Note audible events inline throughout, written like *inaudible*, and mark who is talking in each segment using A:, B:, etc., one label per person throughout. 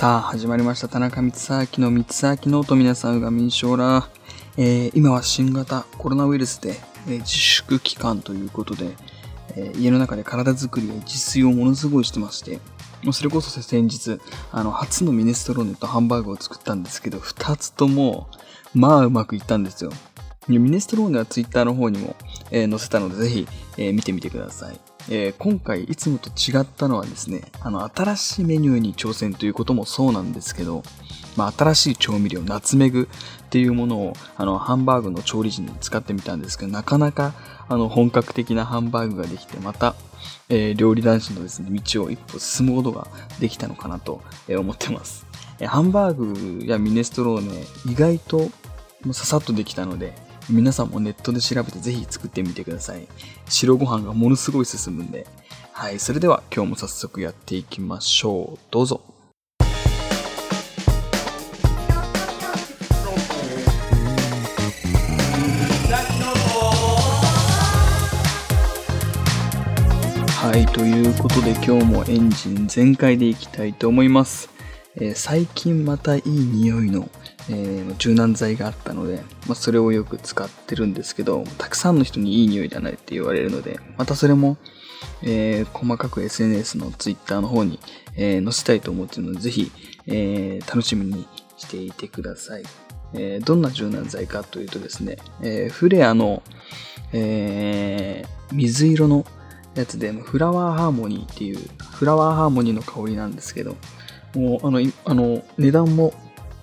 A: さあ、始まりました。田中光明の光明のと皆さんが民将ら、えー、今は新型コロナウイルスで、えー、自粛期間ということで、えー、家の中で体作りや自炊をものすごいしてまして、もうそれこそ先日、あの、初のミネストローネとハンバーグを作ったんですけど、二つとも、まあうまくいったんですよ。ミネストローネはツイッターの方にも、えー、載せたので、ぜひ、えー、見てみてください。えー、今回いつもと違ったのはですね、あの、新しいメニューに挑戦ということもそうなんですけど、まあ、新しい調味料、ナツメグっていうものを、あの、ハンバーグの調理時に使ってみたんですけど、なかなか、あの、本格的なハンバーグができて、また、えー、料理男子のですね、道を一歩進むことができたのかなと思ってます。えハンバーグやミネストローネ、意外とささっとできたので、皆さんもネットで調べてぜひ作ってみてください。白ご飯がものすごい進むんで。はい、それでは今日も早速やっていきましょう。どうぞ。はい、ということで今日もエンジン全開でいきたいと思います。えー、最近またいい匂いのえー、柔軟剤があったので、まあ、それをよく使ってるんですけど、たくさんの人にいい匂いじゃないって言われるので、またそれも、えー、細かく SNS の Twitter の方に、え、載せたいと思っているので、ぜひ、え楽しみにしていてください。えどんな柔軟剤かというとですね、えフレアの、え水色のやつで、フラワーハーモニーっていう、フラワーハーモニーの香りなんですけど、もう、あの、あの値段も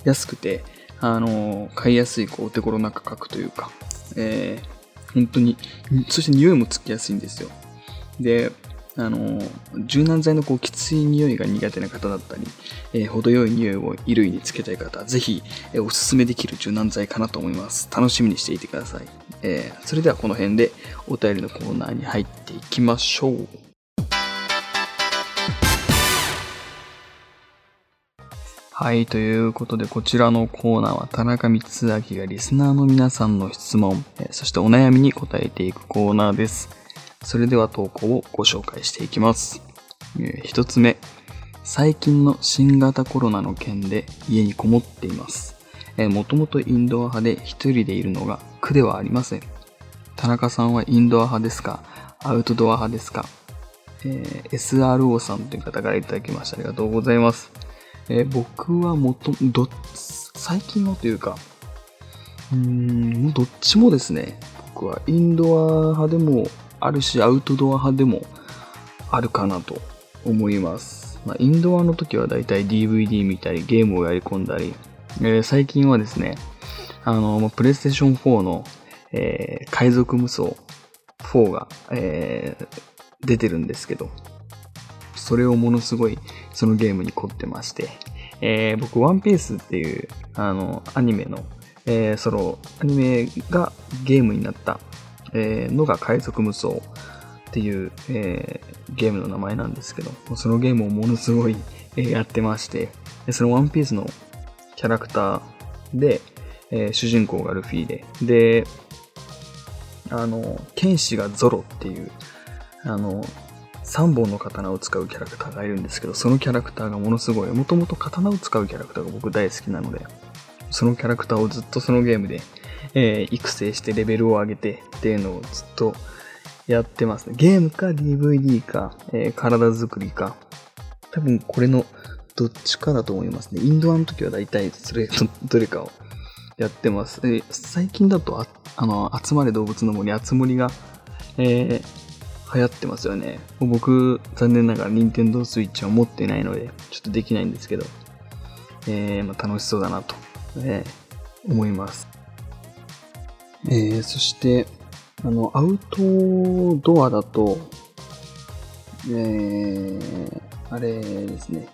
A: 安くて、あの、買いやすい、こう、お手頃な価格というか、えー、本当に、そして匂いもつきやすいんですよ。で、あの、柔軟剤のこうきつい匂いが苦手な方だったり、えー、程よい匂いを衣類につけたい方、ぜひ、えー、おすすめできる柔軟剤かなと思います。楽しみにしていてください。えー、それではこの辺でお便りのコーナーに入っていきましょう。はい、ということで、こちらのコーナーは田中光明がリスナーの皆さんの質問、そしてお悩みに答えていくコーナーです。それでは投稿をご紹介していきます。一つ目、最近の新型コロナの件で家にこもっています。もともとインドア派で一人でいるのが苦ではありません。田中さんはインドア派ですか？アウトドア派ですか、えー、SRO さんという方からいただきました。ありがとうございます。えー、僕はもと、ど、最近のというか、うーん、どっちもですね。僕はインドア派でもあるし、アウトドア派でもあるかなと思います。まあ、インドアの時はだいたい DVD 見たり、ゲームをやり込んだり、えー、最近はですね、あの、プレイステーション4の、えー、海賊無双4が、えー、出てるんですけど、それをものすごいそのゲームに凝ってまして、えー、僕、ワンピースっていう、あの、アニメの、えー、その、アニメがゲームになった、えー、のが海賊無双っていう、えー、ゲームの名前なんですけど、そのゲームをものすごい、えー、やってまして、そのワンピースのキャラクターで、えー、主人公がルフィで、で、あの、剣士がゾロっていう、あの、3本の刀を使うキャラクターがいるんですけど、そのキャラクターがものすごい、もともと刀を使うキャラクターが僕大好きなので、そのキャラクターをずっとそのゲームで、えー、育成してレベルを上げてっていうのをずっとやってますね。ゲームか DVD か、えー、体作りか、多分これのどっちかだと思いますね。インドアの時は大体それ *laughs* どれかをやってます。えー、最近だとあ、あの、集まれ動物の森、あつ森が、えー、流行ってますよね。僕、残念ながら Nintendo Switch は持ってないので、ちょっとできないんですけど、えー、まあ、楽しそうだなと、えー、思います。えー、そして、あの、アウトドアだと、えー、あれですね、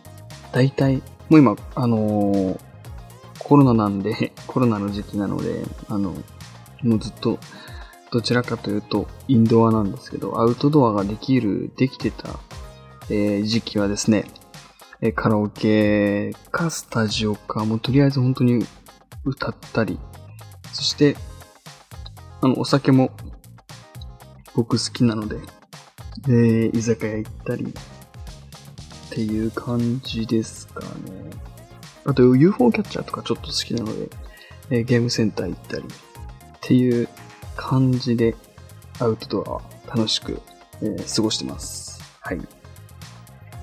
A: 大体、もう今、あの、コロナなんで、コロナの時期なので、あの、もうずっとどちらかというとインドアなんですけど、アウトドアができる、できてた、えー、時期はですね、えカラオケかスタジオか、もうとりあえず本当に歌ったり、そして、あの、お酒も僕好きなので、で、居酒屋行ったり、っていう感じですかね。あと UFO キャッチャーとかちょっと好きなので、えーゲームセンター行ったりっていう感じでアウトドアは楽しく、えー過ごしてます。はい。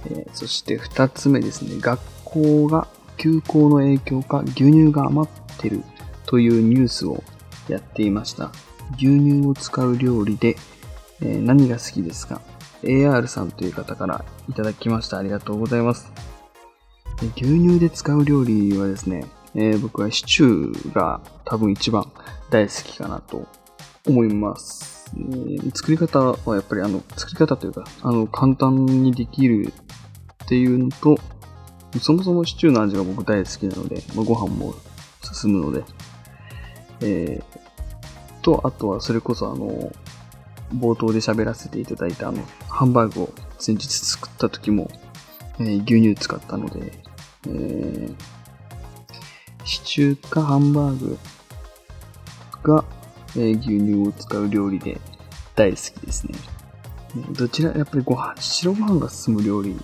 A: えーそして二つ目ですね。学校が休校の影響か牛乳が余ってるというニュースをやっていました。牛乳を使う料理で、えー何が好きですか ?AR さんという方からいただきました。ありがとうございます。牛乳で使う料理はですね、えー僕はシチューが多分一番大好きかなと思います。えー作り方はやっぱりあの、作り方というか、あの、簡単にできるっていうのと、そもそもシチューの味が僕大好きなので、まあ、ご飯も進むので、えー、と、あとはそれこそあの、冒頭で喋らせていただいたあの、ハンバーグを先日作った時も、えー牛乳使ったので、えー、シチューかハンバーグが、え牛乳を使う料理で大好きですね。どちら、やっぱりご飯、白ご飯が進む料理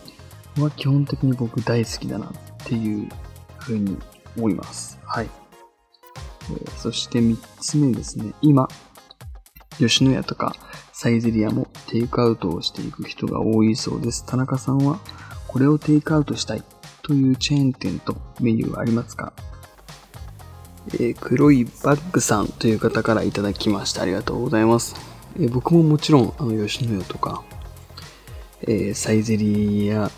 A: は基本的に僕大好きだなっていうふうに思います。はい。えーそして3つ目ですね。今、吉野家とかサイゼリアもテイクアウトをしていく人が多いそうです。田中さんはこれをテイクアウトしたいというチェーン店とメニューはありますか？えー黒いバッグさんという方からいただきました。ありがとうございます。えー僕ももちろん、あの、吉野家とか、えーサイゼリアは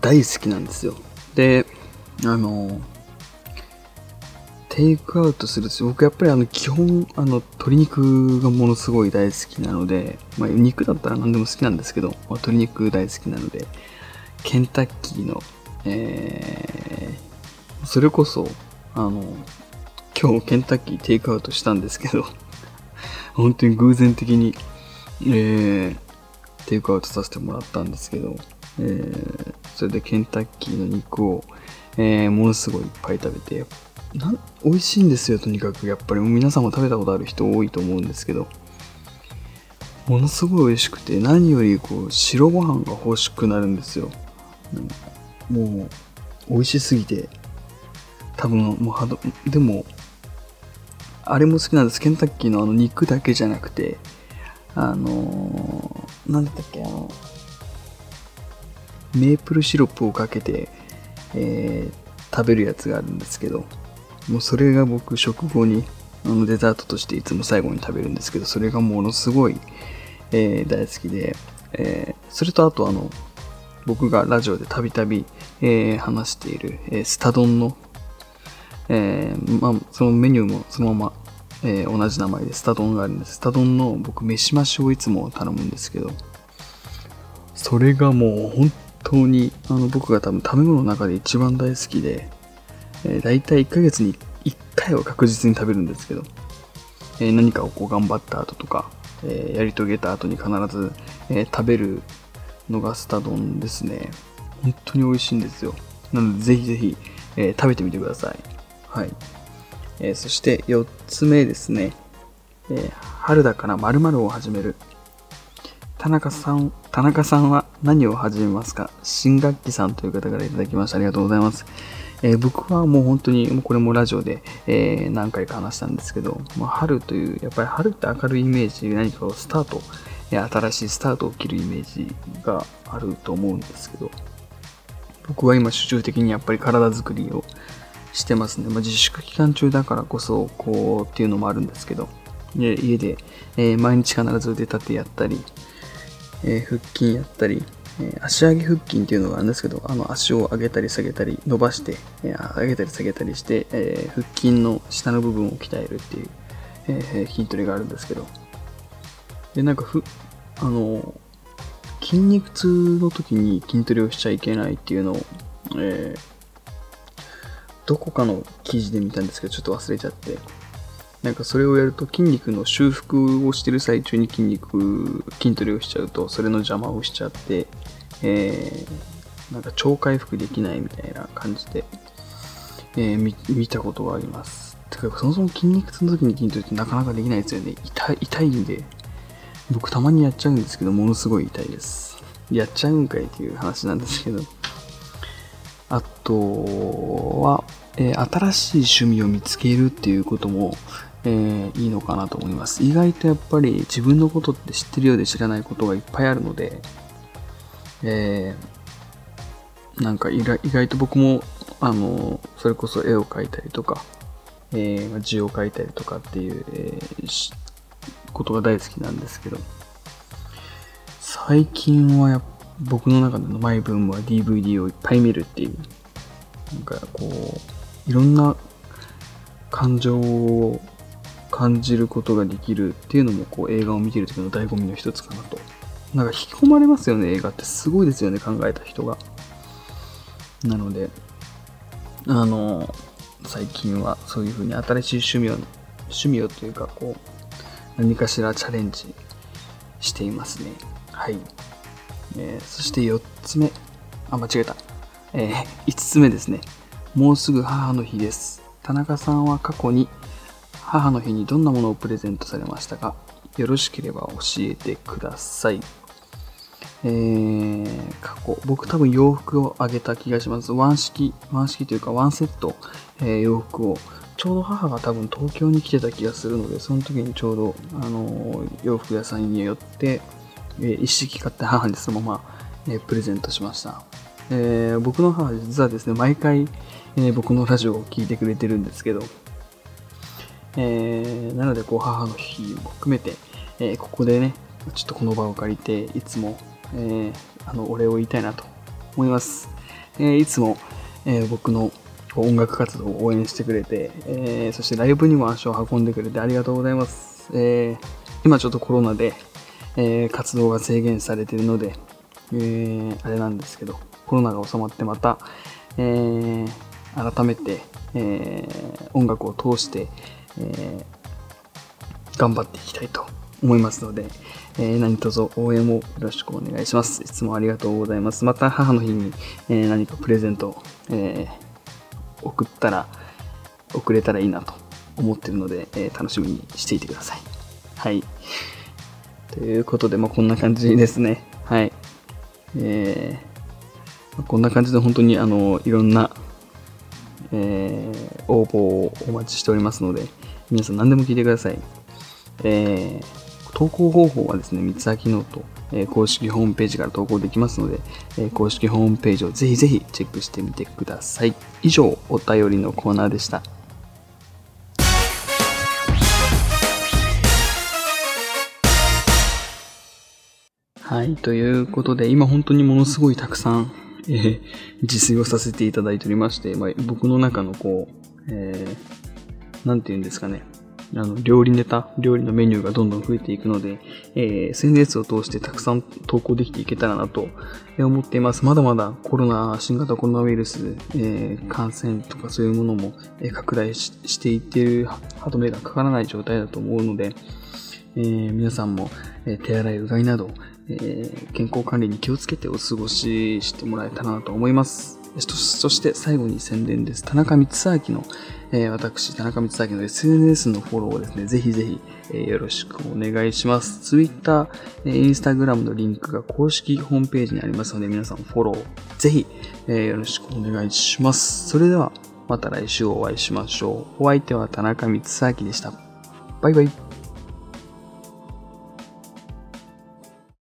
A: 大好きなんですよ。で、あの、テイクアウトすると、僕やっぱりあの、基本、あの、鶏肉がものすごい大好きなので、まあ、肉だったら何でも好きなんですけど、まあ、鶏肉大好きなので、ケンタッキーの、えー、それこそ、あの、今日ケンタッキーテイクアウトしたんですけど、*laughs* 本当に偶然的に、えー、テイクアウトさせてもらったんですけど、えー、それでケンタッキーの肉を、えー、ものすごいいっぱい食べて、な美味しいんですよ、とにかく。やっぱり皆さんも食べたことある人多いと思うんですけど、ものすごい美味しくて、何よりこう白ご飯が欲しくなるんですよ。もう、美味しすぎて、多分もうはど、でも、あれも好きなんです。ケンタッキーのあの肉だけじゃなくて、あのー、なんだったっけ、あの、メープルシロップをかけて、えー食べるやつがあるんですけど、もうそれが僕食後にあのデザートとしていつも最後に食べるんですけど、それがものすごい、えー大好きで、えーそれとあとあの、僕がラジオでたびたびえ話している、えースタ丼の、えーまあ、そのメニューもそのまま、えー同じ名前でスタ丼があるんです。スタ丼の僕、飯増しをいつも頼むんですけど、それがもう本当にあの僕が多分食べ物の中で一番大好きで、えー、大体1ヶ月に1回は確実に食べるんですけど、えー何かをこう頑張った後とか、えーやり遂げた後に必ず、えー食べるのがスタ丼ですね。本当に美味しいんですよ。なのでぜひぜひ、えー食べてみてください。はい。えーそして4つ目ですね。えー春だから〇〇を始める。田中さん、田中さんは何を始めますか？新学期さんという方からいただきました。ありがとうございます。えー僕はもう本当に、これもラジオで、え何回か話したんですけど、まあ、春という、やっぱり春って明るいイメージ、何かをスタート、え新しいスタートを切るイメージがあると思うんですけど、僕は今集中的にやっぱり体作りをしてますね。まあ、自粛期間中だからこそ、こうっていうのもあるんですけど、で家で、えー毎日必ず腕立てやったり、えー腹筋やったり、え足上げ腹筋っていうのがあるんですけど、あの足を上げたり下げたり伸ばして、えー上げたり下げたりして、え腹筋の下の部分を鍛えるっていう、え筋トレがあるんですけど、で、なんかふ、あの、筋肉痛の時に筋トレをしちゃいけないっていうのを、えーどこかの記事で見たんですけど、ちょっと忘れちゃって、なんかそれをやると筋肉の修復をしてる最中に筋肉、筋トレをしちゃうと、それの邪魔をしちゃって、えーなんか超回復できないみたいな感じで、えー見見たことがあります。てか、そもそも筋肉痛の時に筋トレってなかなかできないですよね。痛、痛いんで、僕たまにやっちゃうんですけど、ものすごい痛いです。やっちゃうんかいっていう話なんですけど、あとは、えー、新しい趣味を見つけるっていうことも、えー、いいのかなと思います。意外とやっぱり自分のことって知ってるようで知らないことがいっぱいあるので、えー、なんか意外と僕も、あの、それこそ絵を描いたりとか、えー、字を書いたりとかっていう、えー、ことが大好きなんですけど、最近はや僕の中でのマイブームは DVD をいっぱい見るっていう、なんかこう、いろんな感情を感じることができるっていうのもこう映画を見てる時の醍醐味の一つかなと。なんか引き込まれますよね、映画って。すごいですよね、考えた人が。なので、あの、最近はそういうふうに新しい趣味を、趣味をというか、こう、何かしらチャレンジしていますね。はい。えー、そして4つ目。あ、間違えた。えー、*laughs* 5つ目ですね。もうすぐ母の日です。田中さんは過去に母の日にどんなものをプレゼントされましたか？よろしければ教えてください。えー、過去、僕多分洋服をあげた気がします。ワン式、ワン式というかワンセット、えー、洋服を、ちょうど母が多分東京に来てた気がするので、その時にちょうど、あのー、洋服屋さんに寄って、えー、一式買って母にそのまま、えー、プレゼントしました。えー、僕の母は実はですね、毎回、え、僕のラジオを聴いてくれてるんですけど、え、なのでこう母の日も含めて、え、ここでね、ちょっとこの場を借りて、いつもえ、あのお礼を言いたいなと思います。え、いつも、え、僕の音楽活動を応援してくれて、えそしてライブにも足を運んでくれてありがとうございます。え今ちょっとコロナで、え活動が制限されているので、えあれなんですけど、コロナが収まってまた、え改めて、え音楽を通して、え頑張っていきたいと思いますので、えー、何卒応援もよろしくお願いします。いつもありがとうございます。また母の日に、えー、何かプレゼント、えー、送ったら、送れたらいいなと思ってるので、え楽しみにしていてください。はい。ということで、まあ、こんな感じですね。はい。えー、こんな感じで本当にあのいろんな、えー、応募をお待ちしておりますので、皆さん何でも聞いてください。えー投稿方法はですね、三つ秋ノート、えー、公式ホームページから投稿できますので、えー、公式ホームページをぜひぜひチェックしてみてください。以上、お便りのコーナーでした。はい、ということで、今本当にものすごいたくさん、えー、自炊をさせていただいておりまして、まあ、僕の中のこう、えー、なんて言うんですかね、あの、料理ネタ、料理のメニューがどんどん増えていくので、えー、SNS を通してたくさん投稿できていけたらなと思っています。まだまだコロナ、新型コロナウイルス、えー、感染とかそういうものも、え拡大していっている歯止めがかからない状態だと思うので、えー、皆さんも、え手洗い、うがいなど、え健康管理に気をつけてお過ごししてもらえたらなと思います。そして最後に宣伝です。田中光明の、えー、私、田中光明の SNS のフォローをですね、ぜひぜひ、えー、よろしくお願いします。Twitter、えー、Instagram のリンクが公式ホームページにありますので、皆さんフォロー、ぜひ、えー、よろしくお願いします。それでは、また来週お会いしましょう。お相手は田中光明でした。バイバイ。